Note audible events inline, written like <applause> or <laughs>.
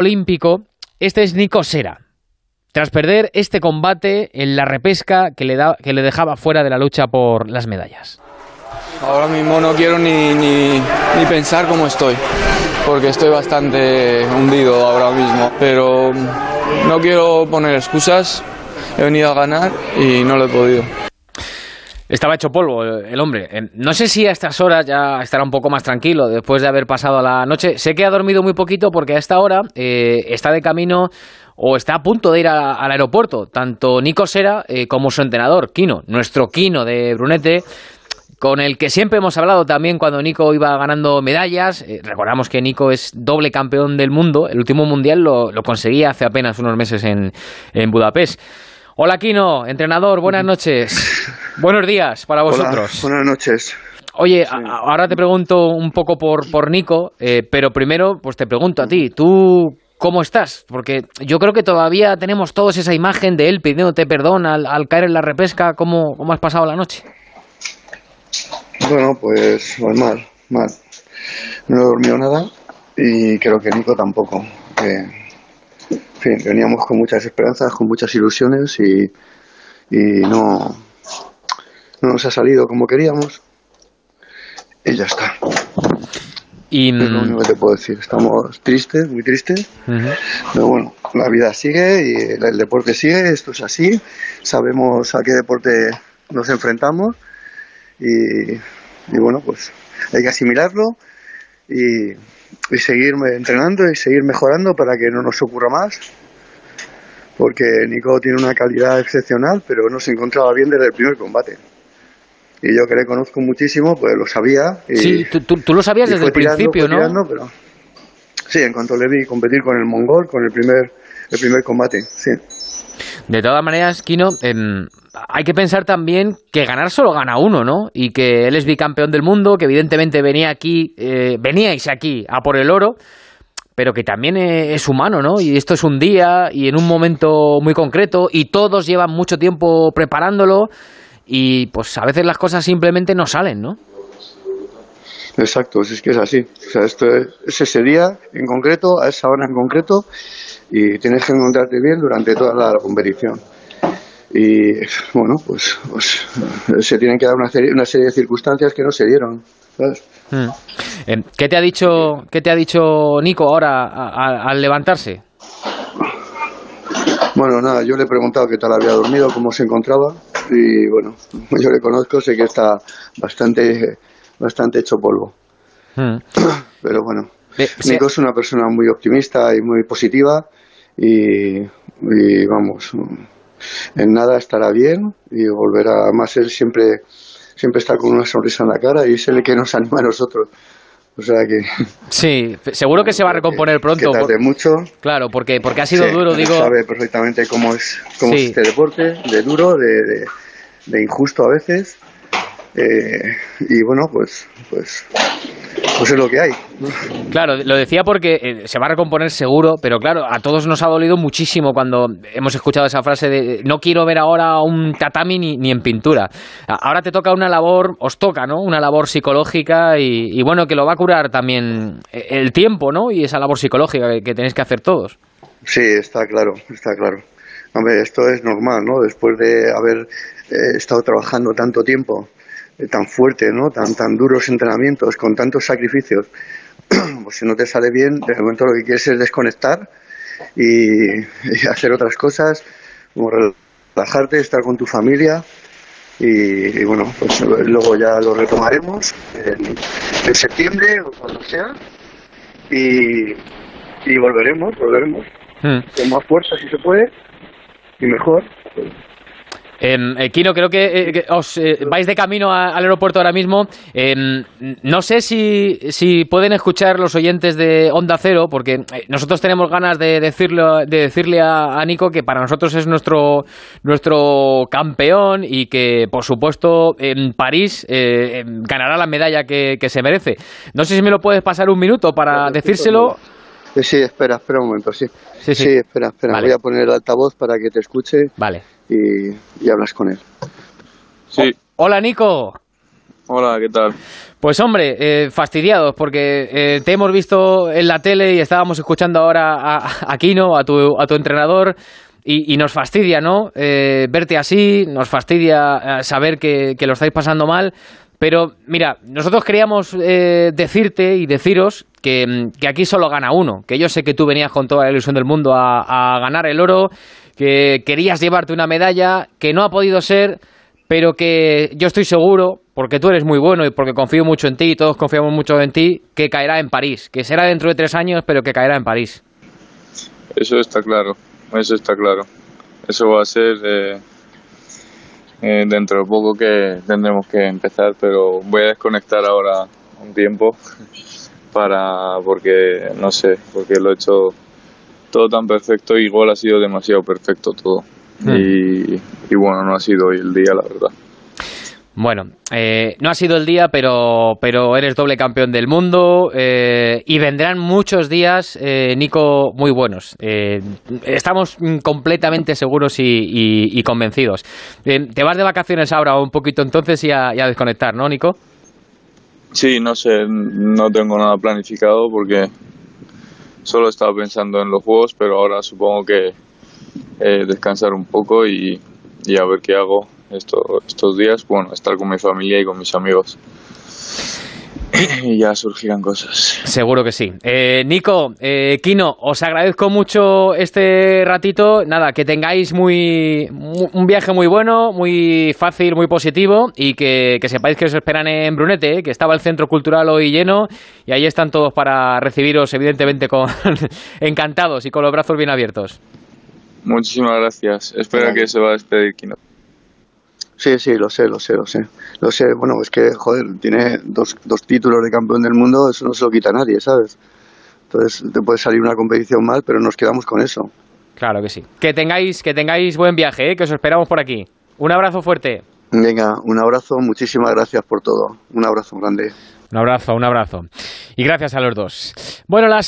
olímpico, este es Nico Sera. Tras perder este combate en la repesca que le, da, que le dejaba fuera de la lucha por las medallas. Ahora mismo no quiero ni, ni, ni pensar cómo estoy, porque estoy bastante hundido ahora mismo, pero no quiero poner excusas, he venido a ganar y no lo he podido. Estaba hecho polvo el hombre. No sé si a estas horas ya estará un poco más tranquilo después de haber pasado la noche. Sé que ha dormido muy poquito porque a esta hora eh, está de camino o está a punto de ir al aeropuerto. Tanto Nico Sera eh, como su entrenador, Kino, nuestro Kino de Brunete con el que siempre hemos hablado también cuando Nico iba ganando medallas. Eh, recordamos que Nico es doble campeón del mundo. El último mundial lo, conseguía hace apenas unos meses en Budapest. Hola Kino, entrenador, buenas noches. <laughs> Buenos días para vosotros. Hola, buenas noches. Oye, sí. a, ahora te pregunto un poco por, por Nico, eh, pero primero pues te pregunto a ti, ¿tú cómo estás? Porque yo creo que todavía tenemos todos esa imagen de él pidiéndote perdón al, al caer en la repesca. ¿Cómo, ¿Cómo has pasado la noche? Bueno, pues, pues mal, mal. No he dormido nada y creo que Nico tampoco. Fin, veníamos con muchas esperanzas, con muchas ilusiones y, y no, no nos ha salido como queríamos y ya está. Y, es lo único que te puedo decir. Estamos tristes, muy tristes, uh -huh. pero bueno, la vida sigue y el, el, deporte sigue, esto es así, sabemos a qué deporte nos enfrentamos y, y bueno, pues hay que asimilarlo y, y seguir entrenando y seguir mejorando para que no nos ocurra más. Porque Nico tiene una calidad excepcional, pero no se encontraba bien desde el primer combate. Y yo que le conozco muchísimo, pues lo sabía. Y, sí, tú, tú, tú lo sabías desde el tirando, principio, ¿no? Tirando, pero... Sí, en cuanto le vi competir con el mongol, con el primer, el primer combate, sí. De todas maneras, Kino, eh, hay que pensar también que ganar solo gana uno, ¿no? Y que él es bicampeón del mundo, que evidentemente venía aquí, eh, veníais aquí a por el oro, pero que también es humano, ¿no? Y esto es un día y en un momento muy concreto y todos llevan mucho tiempo preparándolo y pues a veces las cosas simplemente no salen, ¿no? Exacto, es que es así. O sea, esto es, es ese día en concreto, a esa hora en concreto, y tienes que encontrarte bien durante toda la competición. Y bueno, pues, pues se tienen que dar una serie, una serie de circunstancias que no se dieron. ¿sabes? Hmm. ¿Qué te ha dicho, qué te ha dicho Nico ahora al levantarse? Bueno, nada, yo le he preguntado qué tal había dormido, cómo se encontraba y bueno, <laughs> yo le conozco, sé que está bastante, bastante hecho polvo. Hmm. <coughs> Pero bueno, eh, Nico es una persona muy optimista y muy positiva y, y vamos, en nada estará bien y volverá más él siempre siempre está con una sonrisa en la cara y es el que nos anima a nosotros. O sea que <laughs> sí, seguro que se va a recomponer pronto. Que tarde por, mucho. Claro, porque porque ha sido sí, duro, digo. Sabe perfectamente cómo es cómo sí. es este deporte, de duro, de, de, de injusto a veces. Eh, y bueno, pues pues pues es lo que hay. Claro, lo decía porque eh, se va a recomponer seguro, pero claro, a todos nos ha dolido muchísimo cuando hemos escuchado esa frase de no quiero ver ahora un tatami ni, ni en pintura. Ahora te toca una labor, os toca, ¿no? Una labor psicológica y, y, bueno, que lo va a curar también el tiempo, ¿no? Y esa labor psicológica que, que tenéis que hacer todos. Sí, está claro, está claro. Hombre, esto es normal, ¿no? Después de haber eh, estado trabajando tanto tiempo tan fuerte, ¿no? Tan, tan duros entrenamientos, con tantos sacrificios, <clears throat> pues si no te sale bien, de momento lo que quieres es desconectar y, y hacer otras cosas, como relajarte, estar con tu familia y, y, bueno, pues luego ya lo retomaremos en, en septiembre o cuando sea y, y volveremos, volveremos hmm. con más fuerza si se puede y mejor. Eh, Kino, creo que, eh, que os eh, vais de camino a, al aeropuerto ahora mismo. No sé si, si, pueden escuchar los oyentes de Onda Cero, porque eh, nosotros tenemos ganas de, decirlo, de decirle a, a, Nico que para nosotros es nuestro, nuestro campeón y que, por supuesto, en París eh, ganará la medalla que, que, se merece. No sé si me lo puedes pasar un minuto para decírselo. Sí, espera, espera un momento, sí. Sí, sí. sí espera, espera. Vale. Voy a poner el altavoz para que te escuche. Vale y, y hablas con él. Sí. hola, Nico. Hola, ¿qué tal? Pues hombre, eh, fastidiados porque eh, te hemos visto en la tele y estábamos escuchando ahora a, a Kino, a tu, a tu entrenador, y, y nos fastidia, ¿no? Eh, verte así, nos fastidia eh, saber que, que lo estáis pasando mal. Pero mira, nosotros queríamos eh, decirte y deciros que, que aquí solo gana uno, que yo sé que tú venías con toda la ilusión del mundo a, a ganar el oro, que querías llevarte una medalla, que no ha podido ser, pero que yo estoy seguro, porque tú eres muy bueno y porque confío mucho en ti y todos confiamos mucho en ti, que caerá en París, que será dentro de tres años, pero que caerá en París. Eso está claro, eso está claro. Eso va a ser eh, eh, dentro de poco que tendremos que empezar, pero voy a desconectar ahora un tiempo para porque no sé, porque lo he hecho todo tan perfecto y igual ha sido demasiado perfecto todo. Hmm. Y, y bueno, no ha sido hoy el día, la verdad. Bueno, eh, no ha sido el día, pero, pero eres doble campeón del mundo eh, y vendrán muchos días, eh, Nico, muy buenos. Eh, estamos completamente seguros y, y- y convencidos. Eh, te vas de vacaciones ahora un poquito entonces y a, y a desconectar, ¿no, Nico? Sí, no sé, no tengo nada planificado porque solo estaba pensando en los juegos, pero ahora supongo que eh, descansar un poco y, y a ver qué hago esto- estos días. Bueno, estar con mi familia y con mis amigos. <laughs> Y ya surgirán cosas. Seguro que sí. Eh, Nico, eh, Kino, os agradezco mucho este ratito. Nada, que tengáis muy, mu- un viaje muy bueno, muy fácil, muy positivo y que, que sepáis que os esperan en Brunete, eh, que estaba el centro cultural hoy lleno y ahí están todos para recibiros, evidentemente, con <laughs> encantados y con los brazos bien abiertos. Muchísimas gracias. Espera que se va a despedir Kino. Sí, sí, lo sé, lo sé, lo sé. Lo sé, bueno, es que, joder, tiene dos, dos títulos de campeón del mundo, eso no se lo quita a nadie, ¿sabes? Entonces, te puede salir una competición mal, pero nos quedamos con eso. Claro que sí. Que tengáis, que tengáis buen viaje, eh, que os esperamos por aquí. Un abrazo fuerte. Venga, un abrazo, muchísimas gracias por todo. Un abrazo grande. Un abrazo, un abrazo. Y gracias a los dos. Bueno, las